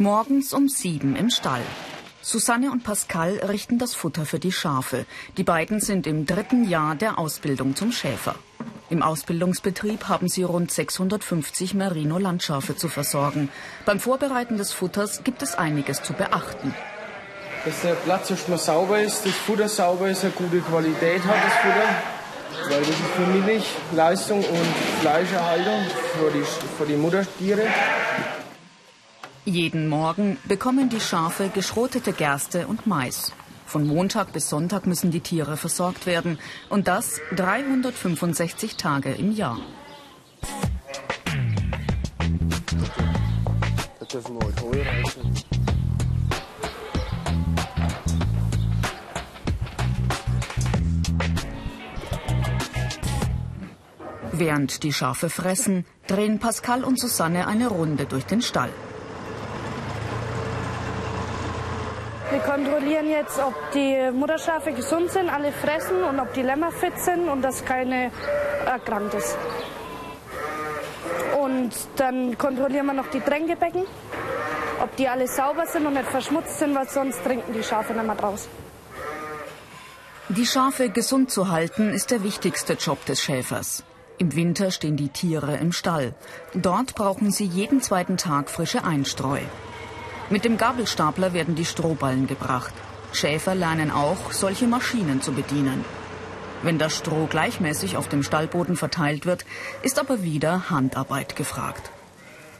Morgens um sieben im Stall. Susanne und Pascal richten das Futter für die Schafe. Die beiden sind im dritten Jahr der Ausbildung zum Schäfer. Im Ausbildungsbetrieb haben sie rund 650 Merino-Landschafe zu versorgen. Beim Vorbereiten des Futters gibt es einiges zu beachten. Dass der Platz erstmal sauber ist, das Futter sauber ist, eine gute Qualität hat, das Futter. Weil das ist für Milch, Leistung und Fleischerhaltung für die, für die Muttertiere. Jeden Morgen bekommen die Schafe geschrotete Gerste und Mais. Von Montag bis Sonntag müssen die Tiere versorgt werden. Und das 365 Tage im Jahr. Da dürfen wir heute Heu reißen. Während die Schafe fressen, drehen Pascal und Susanne eine Runde durch den Stall. Wir kontrollieren jetzt, ob die Mutterschafe gesund sind, alle fressen und ob die Lämmer fit sind und dass keine erkrankt ist. Und dann kontrollieren wir noch die Tränkebecken, ob die alle sauber sind und nicht verschmutzt sind, weil sonst trinken die Schafe nicht mehr draus. Die Schafe gesund zu halten, ist der wichtigste Job des Schäfers. Im Winter stehen die Tiere im Stall. Dort brauchen sie jeden zweiten Tag frische Einstreu. Mit dem Gabelstapler werden die Strohballen gebracht. Schäfer lernen auch, solche Maschinen zu bedienen. Wenn das Stroh gleichmäßig auf dem Stallboden verteilt wird, ist aber wieder Handarbeit gefragt.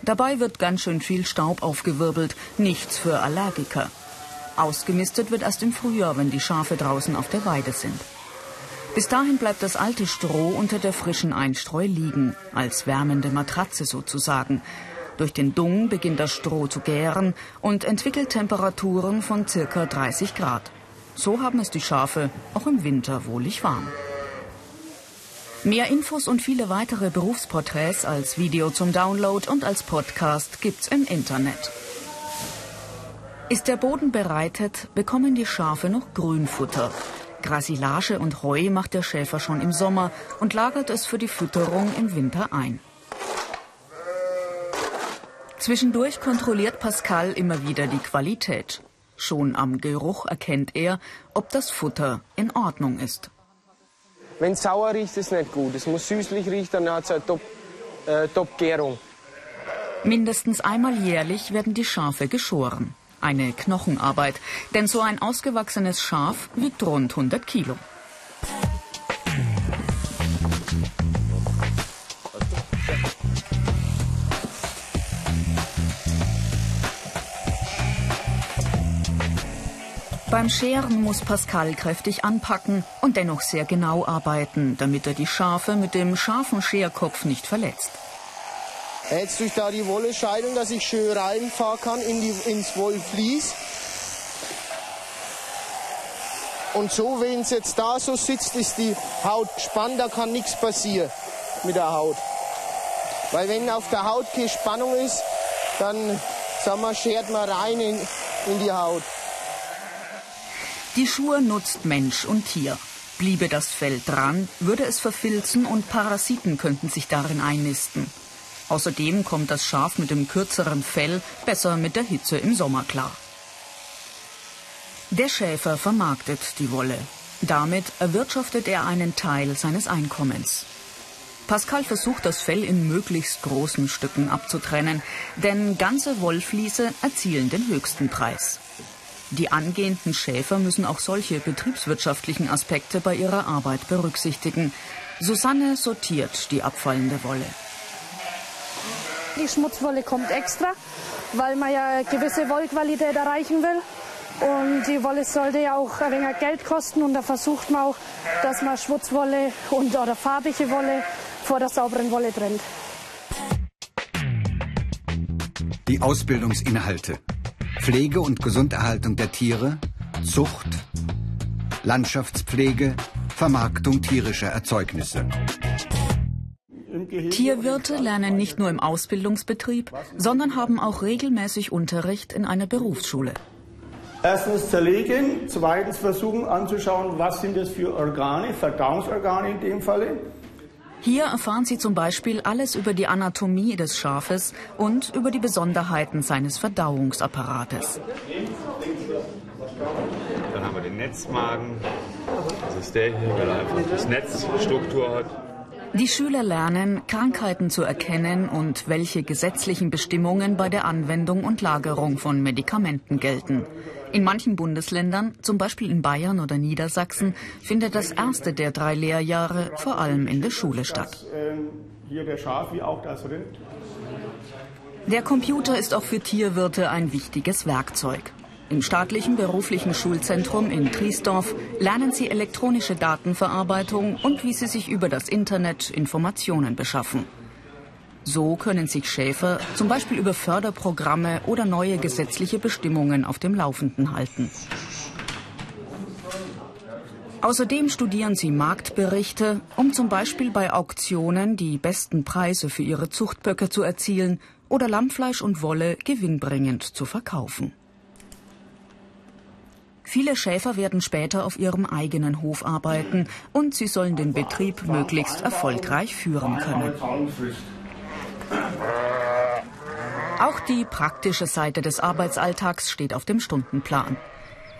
Dabei wird ganz schön viel Staub aufgewirbelt, nichts für Allergiker. Ausgemistet wird erst im Frühjahr, wenn die Schafe draußen auf der Weide sind. Bis dahin bleibt das alte Stroh unter der frischen Einstreu liegen, als wärmende Matratze sozusagen. Durch den Dung beginnt das Stroh zu gären und entwickelt Temperaturen von circa 30 Grad. So haben es die Schafe auch im Winter wohlig warm. Mehr Infos und viele weitere Berufsporträts als Video zum Download und als Podcast gibt's im Internet. Ist der Boden bereitet, bekommen die Schafe noch Grünfutter. Grasilage und Heu macht der Schäfer schon im Sommer und lagert es für die Fütterung im Winter ein. Zwischendurch kontrolliert Pascal immer wieder die Qualität. Schon am Geruch erkennt er, ob das Futter in Ordnung ist. Wenn es sauer riecht, ist es nicht gut. Es muss süßlich riechen, dann hat es eine Top, äh, Top-Gärung. Mindestens einmal jährlich werden die Schafe geschoren. Eine Knochenarbeit, denn so ein ausgewachsenes Schaf wiegt rund 100 Kilo. Beim Scheren muss Pascal kräftig anpacken und dennoch sehr genau arbeiten, damit er die Schafe mit dem scharfen Scherkopf nicht verletzt. Jetzt durch da die Wollescheidung, dass ich schön reinfahren kann in die, ins Wollflies. Und so, wenn es jetzt da so sitzt, ist die Haut gespannt, da kann nichts passieren mit der Haut. Weil wenn auf der Haut keine Spannung ist, dann sagen wir, schert man rein in, in die Haut. Die Schuhe nutzt Mensch und Tier. Bliebe das Fell dran, würde es verfilzen und Parasiten könnten sich darin einnisten. Außerdem kommt das Schaf mit dem kürzeren Fell besser mit der Hitze im Sommer klar. Der Schäfer vermarktet die Wolle. Damit erwirtschaftet er einen Teil seines Einkommens. Pascal versucht, das Fell in möglichst großen Stücken abzutrennen, denn ganze Wollfliese erzielen den höchsten Preis. Die angehenden Schäfer müssen auch solche betriebswirtschaftlichen Aspekte bei ihrer Arbeit berücksichtigen. Susanne sortiert die abfallende Wolle. Die Schmutzwolle kommt extra, weil man ja eine gewisse Wollqualität erreichen will. Und die Wolle sollte ja auch ein wenig Geld kosten und da versucht man auch, dass man Schmutzwolle und oder farbige Wolle vor der sauberen Wolle trennt. Die Ausbildungsinhalte. Pflege und Gesunderhaltung der Tiere, Zucht, Landschaftspflege, Vermarktung tierischer Erzeugnisse. Tierwirte lernen nicht nur im Ausbildungsbetrieb, sondern haben auch regelmäßig Unterricht in einer Berufsschule. Erstens zerlegen, zweitens versuchen anzuschauen, was sind das für Organe, Verdauungsorgane in dem Falle. Hier erfahren Sie zum Beispiel alles über die Anatomie des Schafes und über die Besonderheiten seines Verdauungsapparates. Dann haben wir den Netzmagen. Das ist der hier, weil er einfach das Netzstruktur hat. Die Schüler lernen, Krankheiten zu erkennen und welche gesetzlichen Bestimmungen bei der Anwendung und Lagerung von Medikamenten gelten. In manchen Bundesländern, zum Beispiel in Bayern oder Niedersachsen, findet das erste der drei Lehrjahre vor allem in der Schule statt. Hier der Schaf wie auch das Rind. Der Computer ist auch für Tierwirte ein wichtiges Werkzeug. Im staatlichen beruflichen Schulzentrum in Triesdorf lernen sie elektronische Datenverarbeitung und wie sie sich über das Internet Informationen beschaffen. So können sich Schäfer zum Beispiel über Förderprogramme oder neue gesetzliche Bestimmungen auf dem Laufenden halten. Außerdem studieren sie Marktberichte, um zum Beispiel bei Auktionen die besten Preise für ihre Zuchtböcke zu erzielen oder Lammfleisch und Wolle gewinnbringend zu verkaufen. Viele Schäfer werden später auf ihrem eigenen Hof arbeiten und sie sollen den Betrieb möglichst erfolgreich führen können. Auch die praktische Seite des Arbeitsalltags steht auf dem Stundenplan.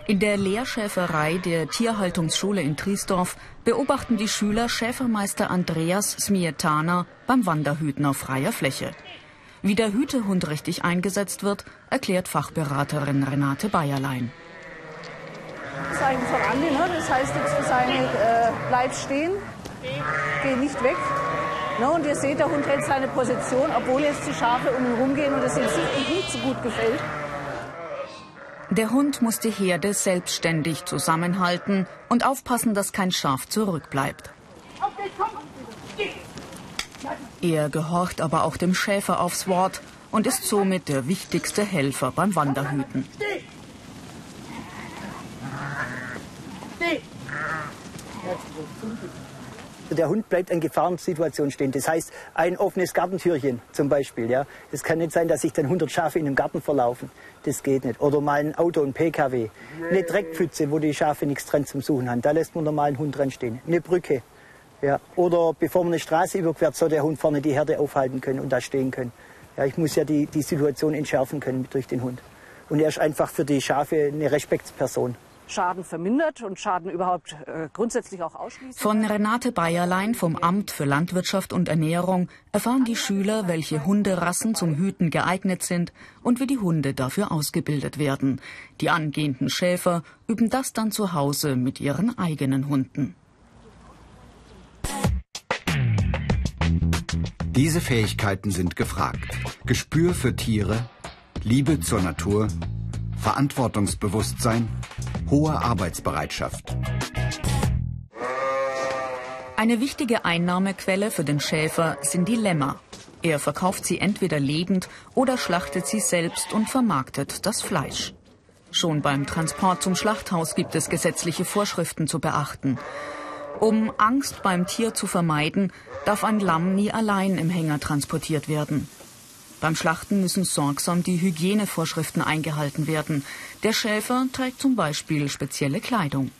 In der Lehrschäferei der Tierhaltungsschule in Triesdorf beobachten die Schüler Schäfermeister Andreas Smietana beim Wanderhüten auf freier Fläche. Wie der Hütehund richtig eingesetzt wird, erklärt Fachberaterin Renate Bayerlein. Zeigen von Andi, ne? das heißt jetzt für seine äh, Bleib stehen, geh nicht weg. Ne, und ihr seht, der Hund hält seine Position, obwohl jetzt die Schafe um ihn rumgehen und es ihm nicht so gut gefällt. Der Hund muss die Herde selbstständig zusammenhalten und aufpassen, dass kein Schaf zurückbleibt. Er gehorcht aber auch dem Schäfer aufs Wort und ist somit der wichtigste Helfer beim Wanderhüten. Der Hund bleibt in Gefahrensituationen stehen. Das heißt, ein offenes Gartentürchen zum Beispiel. Ja, es kann nicht sein, dass sich dann 100 Schafe in einem Garten verlaufen. Das geht nicht. Oder mal ein Auto, ein PKW. Eine Dreckpfütze, wo die Schafe nichts dran zum Suchen haben. Da lässt man normal einen Hund dran stehen. Eine Brücke. Ja. Oder bevor man eine Straße überquert, soll der Hund vorne die Herde aufhalten können und da stehen können. Ja, ich muss ja die, die Situation entschärfen können durch den Hund. Und er ist einfach für die Schafe eine Respektsperson. Schaden vermindert und Schaden überhaupt äh, grundsätzlich auch ausschließt. Von Renate Bayerlein vom Amt für Landwirtschaft und Ernährung erfahren die Schüler, welche Hunderassen zum Hüten geeignet sind und wie die Hunde dafür ausgebildet werden. Die angehenden Schäfer üben das dann zu Hause mit ihren eigenen Hunden. Diese Fähigkeiten sind gefragt. Gespür für Tiere, Liebe zur Natur, Verantwortungsbewusstsein, hohe Arbeitsbereitschaft. Eine wichtige Einnahmequelle für den Schäfer sind die Lämmer. Er verkauft sie entweder lebend oder schlachtet sie selbst und vermarktet das Fleisch. Schon beim Transport zum Schlachthaus gibt es gesetzliche Vorschriften zu beachten. Um Angst beim Tier zu vermeiden, darf ein Lamm nie allein im Hänger transportiert werden. Beim Schlachten müssen sorgsam die Hygienevorschriften eingehalten werden. Der Schäfer trägt zum Beispiel spezielle Kleidung.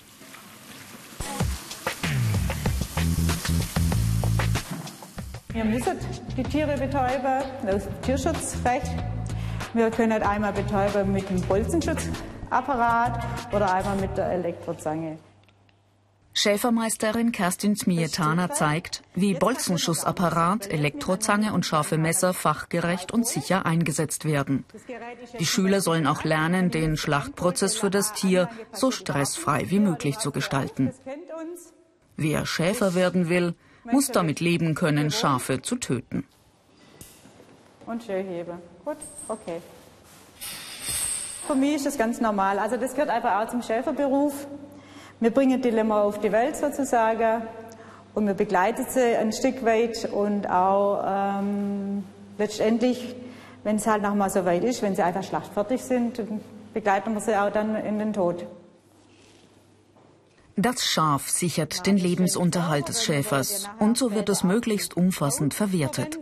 Wir müssen die Tiere betäuben, dem Tierschutzrecht. Wir können einmal betäuben mit dem Bolzenschutzapparat oder einmal mit der Elektrozange. Schäfermeisterin Kerstin Smietana zeigt, wie Bolzenschussapparat, Elektrozange und scharfe Messer fachgerecht und sicher eingesetzt werden. Die Schüler sollen auch lernen, den Schlachtprozess für das Tier so stressfrei wie möglich zu gestalten. Wer Schäfer werden will, muss damit leben können, Schafe zu töten. Und schön. Gut, okay. Für mich ist das ganz normal. Also das gehört einfach auch zum Schäferberuf. Wir bringen die Lämmer auf die Welt sozusagen und wir begleiten sie ein Stück weit und auch ähm, letztendlich, wenn es halt nochmal so weit ist, wenn sie einfach schlachtfertig sind, begleiten wir sie auch dann in den Tod. Das Schaf sichert den Lebensunterhalt des Schäfers und so wird es möglichst umfassend verwertet.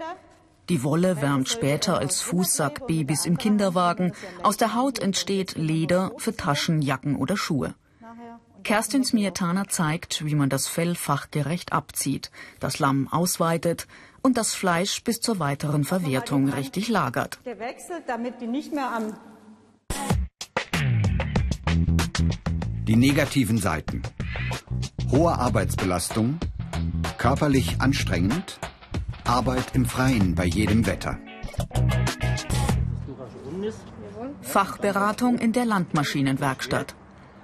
Die Wolle wärmt später als Fußsack Babys im Kinderwagen. Aus der Haut entsteht Leder für Taschen, Jacken oder Schuhe. Kerstin Smietana zeigt, wie man das Fell fachgerecht abzieht, das Lamm ausweitet und das Fleisch bis zur weiteren Verwertung richtig lagert. Gewechselt, damit die nicht mehr am Die negativen Seiten. Hohe Arbeitsbelastung, körperlich anstrengend, Arbeit im Freien bei jedem Wetter. Fachberatung in der Landmaschinenwerkstatt.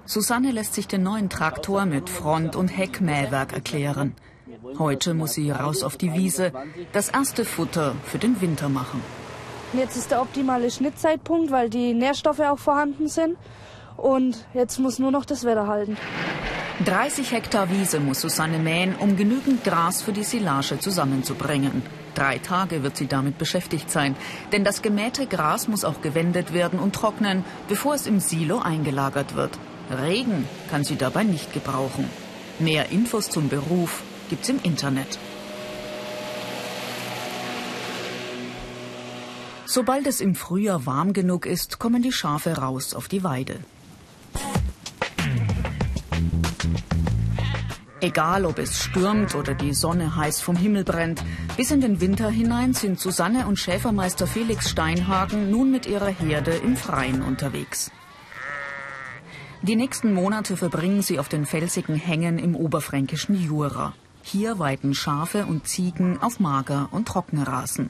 Susanne lässt sich den neuen Traktor mit Front- und Heckmähwerk erklären. Heute muss sie raus auf die Wiese, das erste Futter für den Winter machen. Jetzt ist der optimale Schnittzeitpunkt, weil die Nährstoffe auch vorhanden sind. Und jetzt muss nur noch das Wetter halten. 30 Hektar Wiese muss Susanne mähen, um genügend Gras für die Silage zusammenzubringen. Drei Tage wird sie damit beschäftigt sein, denn das gemähte Gras muss auch gewendet werden und trocknen, bevor es im Silo eingelagert wird. Regen kann sie dabei nicht gebrauchen. Mehr Infos zum Beruf gibt's im Internet. Sobald es im Frühjahr warm genug ist, kommen die Schafe raus auf die Weide. Egal, ob es stürmt oder die Sonne heiß vom Himmel brennt, bis in den Winter hinein sind Susanne und Schäfermeister Felix Steinhagen nun mit ihrer Herde im Freien unterwegs. Die nächsten Monate verbringen sie auf den felsigen Hängen im oberfränkischen Jura. Hier weiden Schafe und Ziegen auf Mager- und Trockenrasen.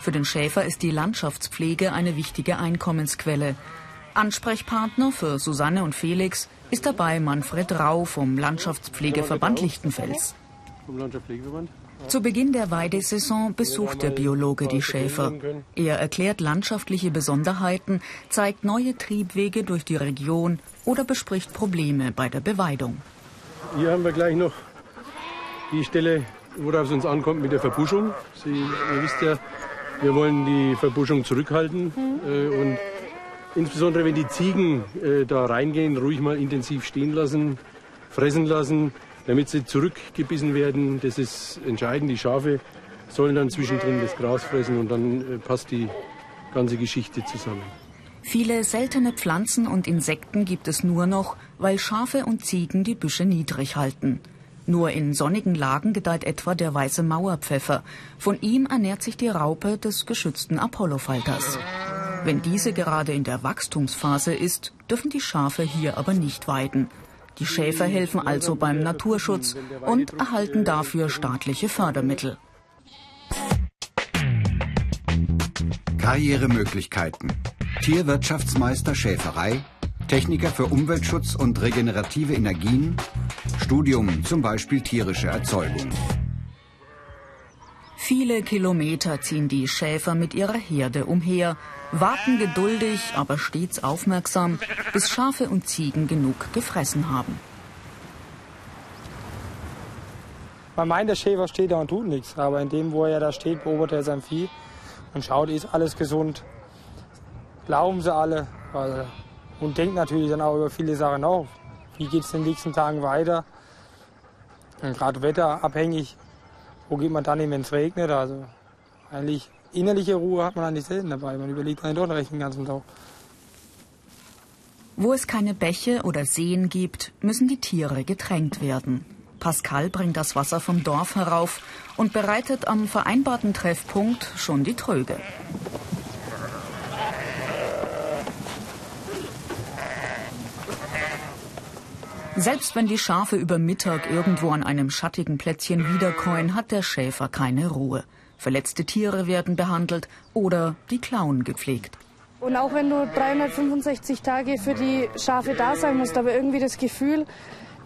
Für den Schäfer ist die Landschaftspflege eine wichtige Einkommensquelle. Ansprechpartner für Susanne und Felix ist dabei Manfred Rau vom Landschaftspflegeverband Lichtenfels. Zu Beginn der Weidesaison besucht der Biologe die Schäfer. Er erklärt landschaftliche Besonderheiten, zeigt neue Triebwege durch die Region oder bespricht Probleme bei der Beweidung. Hier haben wir gleich noch die Stelle, worauf es uns ankommt mit der Verbuschung. Sie, ihr wisst ja, wir wollen die Verbuschung zurückhalten äh, und insbesondere wenn die Ziegen äh, da reingehen, ruhig mal intensiv stehen lassen, fressen lassen, damit sie zurückgebissen werden. Das ist entscheidend. Die Schafe sollen dann zwischendrin das Gras fressen und dann äh, passt die ganze Geschichte zusammen. Viele seltene Pflanzen und Insekten gibt es nur noch, weil Schafe und Ziegen die Büsche niedrig halten. Nur in sonnigen Lagen gedeiht etwa der weiße Mauerpfeffer. Von ihm ernährt sich die Raupe des geschützten Apollofalters. Wenn diese gerade in der Wachstumsphase ist, dürfen die Schafe hier aber nicht weiden. Die Schäfer helfen also beim Naturschutz und erhalten dafür staatliche Fördermittel. Karrieremöglichkeiten. Tierwirtschaftsmeister Schäferei, Techniker für Umweltschutz und regenerative Energien, Studium zum Beispiel tierische Erzeugung. Viele Kilometer ziehen die Schäfer mit ihrer Herde umher, warten geduldig, aber stets aufmerksam, bis Schafe und Ziegen genug gefressen haben. Man meint, der Schäfer steht da und tut nichts, aber in dem, wo er da steht, beobachtet er sein Vieh und schaut, ist alles gesund. Glauben sie alle also, und denkt natürlich dann auch über viele Sachen nach. Wie geht es in den nächsten Tagen weiter? Gerade wetterabhängig, wo geht man dann hin, wenn es regnet? Also eigentlich innerliche Ruhe hat man eigentlich selten dabei. Man überlegt eigentlich dort recht den ganzen Tag. Wo es keine Bäche oder Seen gibt, müssen die Tiere getränkt werden. Pascal bringt das Wasser vom Dorf herauf und bereitet am vereinbarten Treffpunkt schon die Tröge. Selbst wenn die Schafe über Mittag irgendwo an einem schattigen Plätzchen wiederkäuen, hat der Schäfer keine Ruhe. Verletzte Tiere werden behandelt oder die Klauen gepflegt. Und auch wenn du 365 Tage für die Schafe da sein musst, aber irgendwie das Gefühl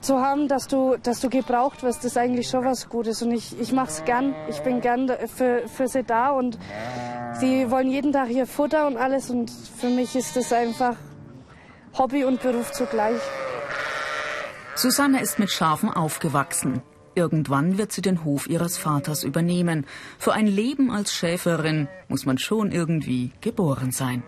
zu haben, dass du, dass du gebraucht wirst, ist eigentlich schon was Gutes. Und ich, ich mache es gern. Ich bin gern für, für sie da und sie wollen jeden Tag hier Futter und alles. Und für mich ist das einfach Hobby und Beruf zugleich. Susanne ist mit Schafen aufgewachsen. Irgendwann wird sie den Hof ihres Vaters übernehmen. Für ein Leben als Schäferin muss man schon irgendwie geboren sein.